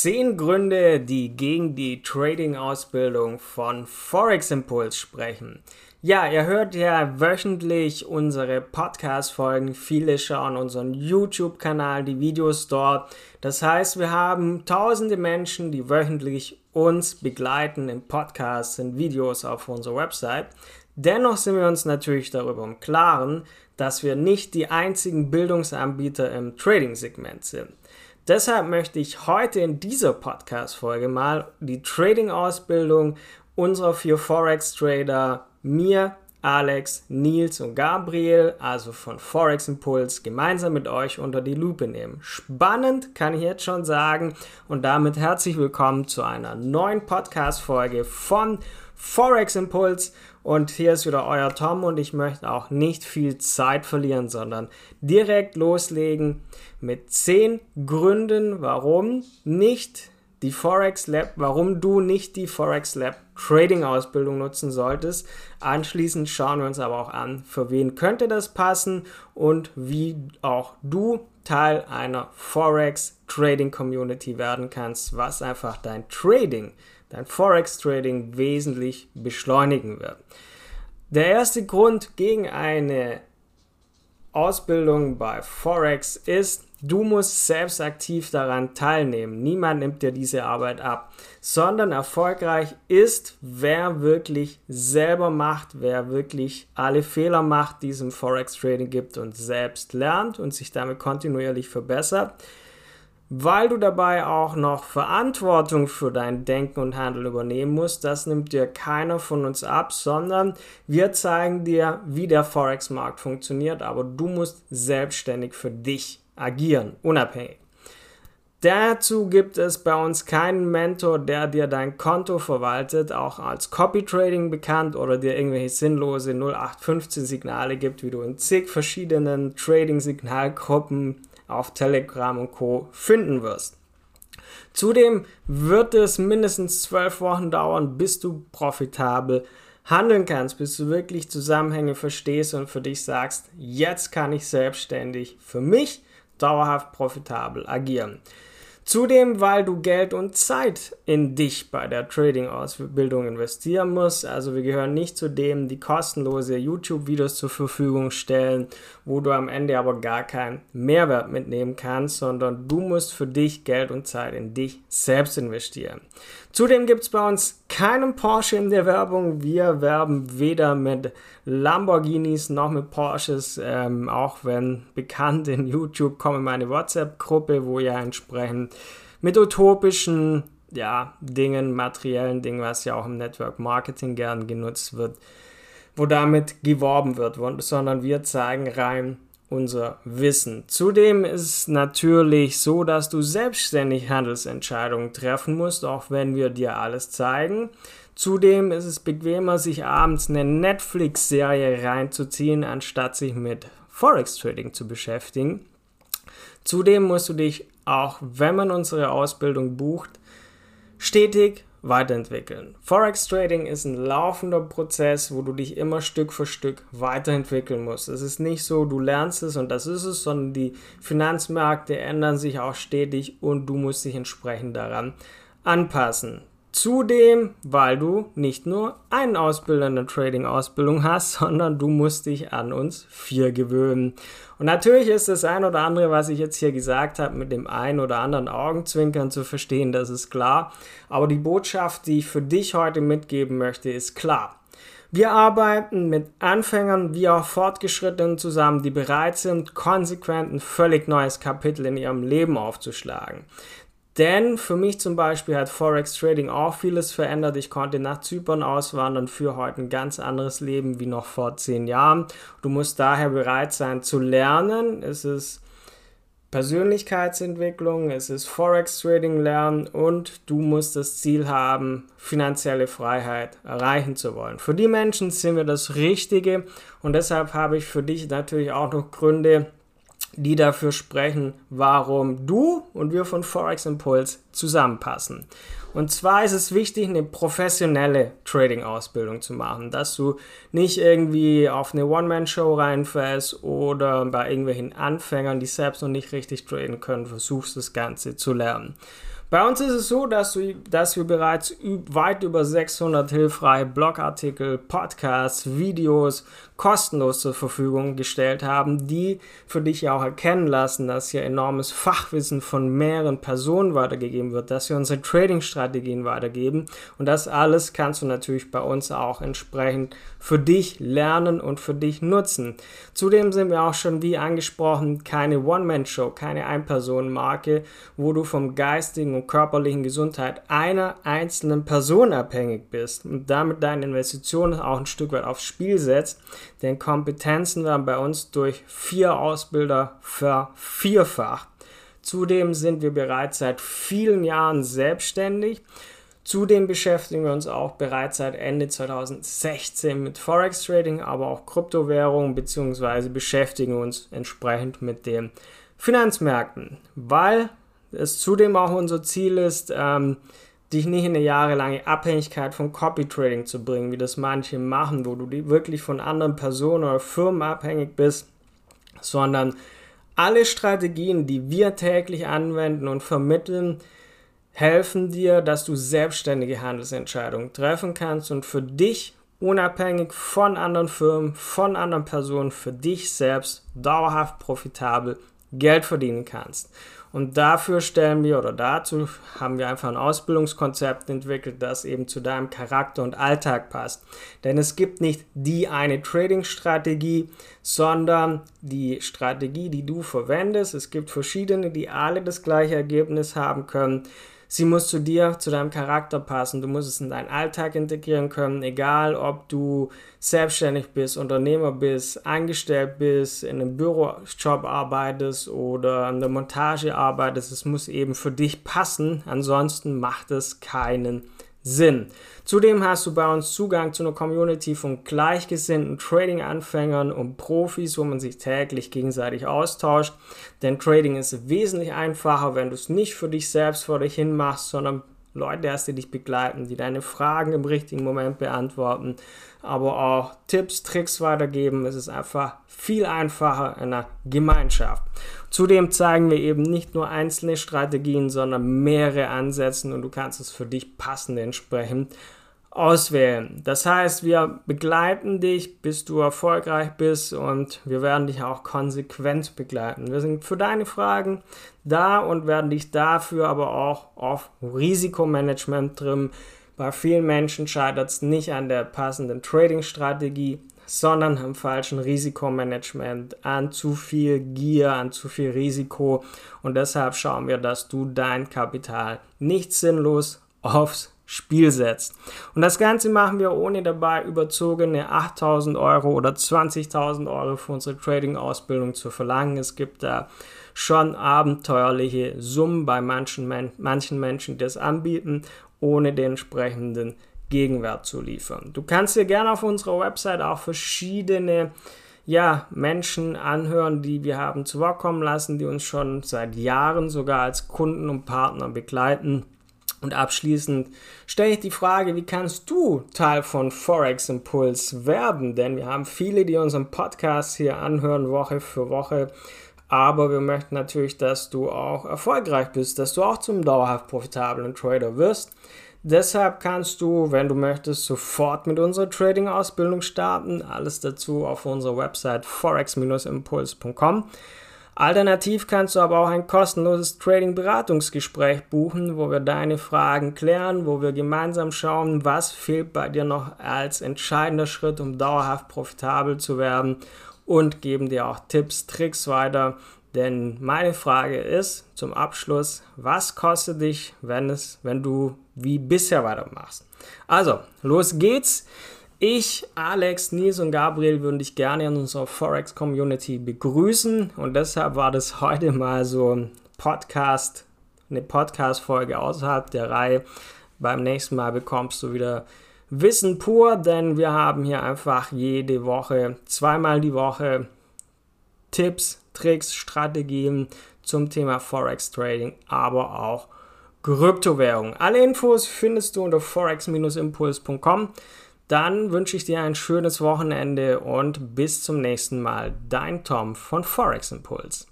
Zehn Gründe, die gegen die Trading-Ausbildung von Forex Impulse sprechen. Ja, ihr hört ja wöchentlich unsere Podcast-Folgen. Viele schauen unseren YouTube-Kanal, die Videos dort. Das heißt, wir haben tausende Menschen, die wöchentlich uns begleiten in Podcasts, in Videos auf unserer Website. Dennoch sind wir uns natürlich darüber im Klaren, dass wir nicht die einzigen Bildungsanbieter im Trading-Segment sind. Deshalb möchte ich heute in dieser Podcast-Folge mal die Trading-Ausbildung unserer vier Forex-Trader, mir, Alex, Nils und Gabriel, also von Forex Impuls, gemeinsam mit euch unter die Lupe nehmen. Spannend kann ich jetzt schon sagen und damit herzlich willkommen zu einer neuen Podcast-Folge von Forex Impuls und hier ist wieder euer Tom und ich möchte auch nicht viel Zeit verlieren, sondern direkt loslegen mit 10 Gründen, warum nicht die Forex Lab, warum du nicht die Forex Lab Trading Ausbildung nutzen solltest. Anschließend schauen wir uns aber auch an, für wen könnte das passen und wie auch du Teil einer Forex Trading Community werden kannst, was einfach dein Trading dein Forex-Trading wesentlich beschleunigen wird. Der erste Grund gegen eine Ausbildung bei Forex ist, du musst selbst aktiv daran teilnehmen. Niemand nimmt dir diese Arbeit ab, sondern erfolgreich ist, wer wirklich selber macht, wer wirklich alle Fehler macht, die es im Forex Trading gibt und selbst lernt und sich damit kontinuierlich verbessert weil du dabei auch noch Verantwortung für dein Denken und Handeln übernehmen musst. Das nimmt dir keiner von uns ab, sondern wir zeigen dir, wie der Forex-Markt funktioniert, aber du musst selbstständig für dich agieren, unabhängig. Dazu gibt es bei uns keinen Mentor, der dir dein Konto verwaltet, auch als Copy Trading bekannt oder dir irgendwelche sinnlose 0815 Signale gibt, wie du in zig verschiedenen Trading Signalgruppen auf Telegram und Co. finden wirst. Zudem wird es mindestens zwölf Wochen dauern, bis du profitabel handeln kannst, bis du wirklich Zusammenhänge verstehst und für dich sagst, jetzt kann ich selbstständig für mich dauerhaft profitabel agieren. Zudem, weil du Geld und Zeit in dich bei der Trading-Ausbildung investieren musst. Also wir gehören nicht zu denen, die kostenlose YouTube-Videos zur Verfügung stellen, wo du am Ende aber gar keinen Mehrwert mitnehmen kannst, sondern du musst für dich Geld und Zeit in dich selbst investieren. Zudem gibt es bei uns keinen Porsche in der Werbung. Wir werben weder mit Lamborghinis noch mit Porsches. Ähm, auch wenn bekannt in YouTube kommen meine WhatsApp-Gruppe, wo ihr entsprechend mit utopischen ja, Dingen, materiellen Dingen, was ja auch im Network Marketing gern genutzt wird, wo damit geworben wird, sondern wir zeigen rein unser Wissen. Zudem ist es natürlich so, dass du selbstständig Handelsentscheidungen treffen musst, auch wenn wir dir alles zeigen. Zudem ist es bequemer, sich abends eine Netflix-Serie reinzuziehen, anstatt sich mit Forex Trading zu beschäftigen. Zudem musst du dich auch, wenn man unsere Ausbildung bucht, stetig weiterentwickeln. Forex Trading ist ein laufender Prozess, wo du dich immer Stück für Stück weiterentwickeln musst. Es ist nicht so, du lernst es und das ist es, sondern die Finanzmärkte ändern sich auch stetig und du musst dich entsprechend daran anpassen. Zudem, weil du nicht nur einen Ausbilder in der Trading-Ausbildung hast, sondern du musst dich an uns vier gewöhnen. Und natürlich ist das ein oder andere, was ich jetzt hier gesagt habe, mit dem ein oder anderen Augenzwinkern zu verstehen, das ist klar. Aber die Botschaft, die ich für dich heute mitgeben möchte, ist klar. Wir arbeiten mit Anfängern wie auch Fortgeschrittenen zusammen, die bereit sind, konsequent ein völlig neues Kapitel in ihrem Leben aufzuschlagen. Denn für mich zum Beispiel hat Forex Trading auch vieles verändert. Ich konnte nach Zypern auswandern für heute ein ganz anderes Leben wie noch vor zehn Jahren. Du musst daher bereit sein zu lernen. Es ist Persönlichkeitsentwicklung, es ist Forex Trading lernen und du musst das Ziel haben, finanzielle Freiheit erreichen zu wollen. Für die Menschen sind wir das Richtige und deshalb habe ich für dich natürlich auch noch Gründe, die dafür sprechen, warum du und wir von Forex Impulse zusammenpassen. Und zwar ist es wichtig, eine professionelle Trading-Ausbildung zu machen, dass du nicht irgendwie auf eine One-Man-Show reinfällst oder bei irgendwelchen Anfängern, die selbst noch nicht richtig traden können, versuchst das Ganze zu lernen. Bei uns ist es so, dass, du, dass wir bereits weit über 600 hilfreiche Blogartikel, Podcasts, Videos kostenlos zur Verfügung gestellt haben, die für dich ja auch erkennen lassen, dass hier enormes Fachwissen von mehreren Personen weitergegeben wird, dass wir unsere Trading-Strategien weitergeben und das alles kannst du natürlich bei uns auch entsprechend für dich lernen und für dich nutzen. Zudem sind wir auch schon, wie angesprochen, keine One-Man-Show, keine Ein-Personen-Marke, wo du vom geistigen und körperlichen Gesundheit einer einzelnen Person abhängig bist und damit deine Investitionen auch ein Stück weit aufs Spiel setzt, denn Kompetenzen werden bei uns durch vier Ausbilder vervierfacht. Zudem sind wir bereits seit vielen Jahren selbstständig. Zudem beschäftigen wir uns auch bereits seit Ende 2016 mit Forex Trading, aber auch Kryptowährungen bzw. beschäftigen uns entsprechend mit den Finanzmärkten, weil es zudem auch unser Ziel ist, ähm, dich nicht in eine jahrelange Abhängigkeit von Copy Trading zu bringen, wie das manche machen, wo du wirklich von anderen Personen oder Firmen abhängig bist, sondern alle Strategien, die wir täglich anwenden und vermitteln, helfen dir, dass du selbstständige Handelsentscheidungen treffen kannst und für dich unabhängig von anderen Firmen, von anderen Personen, für dich selbst dauerhaft profitabel Geld verdienen kannst. Und dafür stellen wir oder dazu haben wir einfach ein Ausbildungskonzept entwickelt, das eben zu deinem Charakter und Alltag passt. Denn es gibt nicht die eine Trading-Strategie, sondern die Strategie, die du verwendest. Es gibt verschiedene, die alle das gleiche Ergebnis haben können. Sie muss zu dir, zu deinem Charakter passen. Du musst es in deinen Alltag integrieren können, egal ob du selbstständig bist, Unternehmer bist, angestellt bist, in einem Bürojob arbeitest oder in der Montage arbeitest. Es muss eben für dich passen, ansonsten macht es keinen Sinn. Sinn. Zudem hast du bei uns Zugang zu einer Community von gleichgesinnten Trading-Anfängern und Profis, wo man sich täglich gegenseitig austauscht. Denn Trading ist wesentlich einfacher, wenn du es nicht für dich selbst vor dich hin machst, sondern Leute hast, die dich begleiten, die deine Fragen im richtigen Moment beantworten, aber auch Tipps, Tricks weitergeben. Es ist einfach viel einfacher in einer Gemeinschaft. Zudem zeigen wir eben nicht nur einzelne Strategien, sondern mehrere Ansätze und du kannst es für dich passend entsprechend auswählen. Das heißt, wir begleiten dich, bis du erfolgreich bist und wir werden dich auch konsequent begleiten. Wir sind für deine Fragen da und werden dich dafür aber auch auf Risikomanagement trimmen. Bei vielen Menschen scheitert es nicht an der passenden Trading-Strategie, sondern am falschen Risikomanagement, an zu viel Gier, an zu viel Risiko. Und deshalb schauen wir, dass du dein Kapital nicht sinnlos aufs Spiel setzt. Und das Ganze machen wir ohne dabei überzogene 8000 Euro oder 20.000 Euro für unsere Trading-Ausbildung zu verlangen. Es gibt da schon abenteuerliche Summen bei manchen, Men manchen Menschen, die das anbieten, ohne den entsprechenden Gegenwert zu liefern. Du kannst dir gerne auf unserer Website auch verschiedene ja, Menschen anhören, die wir haben zu Wort kommen lassen, die uns schon seit Jahren sogar als Kunden und Partner begleiten. Und abschließend stelle ich die Frage, wie kannst du Teil von Forex Impuls werden? Denn wir haben viele, die unseren Podcast hier anhören, Woche für Woche. Aber wir möchten natürlich, dass du auch erfolgreich bist, dass du auch zum dauerhaft profitablen Trader wirst. Deshalb kannst du, wenn du möchtest, sofort mit unserer Trading-Ausbildung starten. Alles dazu auf unserer Website forex-impuls.com. Alternativ kannst du aber auch ein kostenloses Trading-Beratungsgespräch buchen, wo wir deine Fragen klären, wo wir gemeinsam schauen, was fehlt bei dir noch als entscheidender Schritt, um dauerhaft profitabel zu werden und geben dir auch Tipps, Tricks weiter, denn meine Frage ist zum Abschluss, was kostet dich, wenn, es, wenn du wie bisher weitermachst? Also, los geht's. Ich, Alex, Nils und Gabriel würden dich gerne in unserer Forex Community begrüßen und deshalb war das heute mal so ein Podcast, eine Podcast-Folge außerhalb der Reihe. Beim nächsten Mal bekommst du wieder Wissen pur, denn wir haben hier einfach jede Woche, zweimal die Woche Tipps, Tricks, Strategien zum Thema Forex Trading, aber auch Kryptowährung. Alle Infos findest du unter forex-impuls.com. Dann wünsche ich dir ein schönes Wochenende und bis zum nächsten Mal. Dein Tom von Forex Impuls.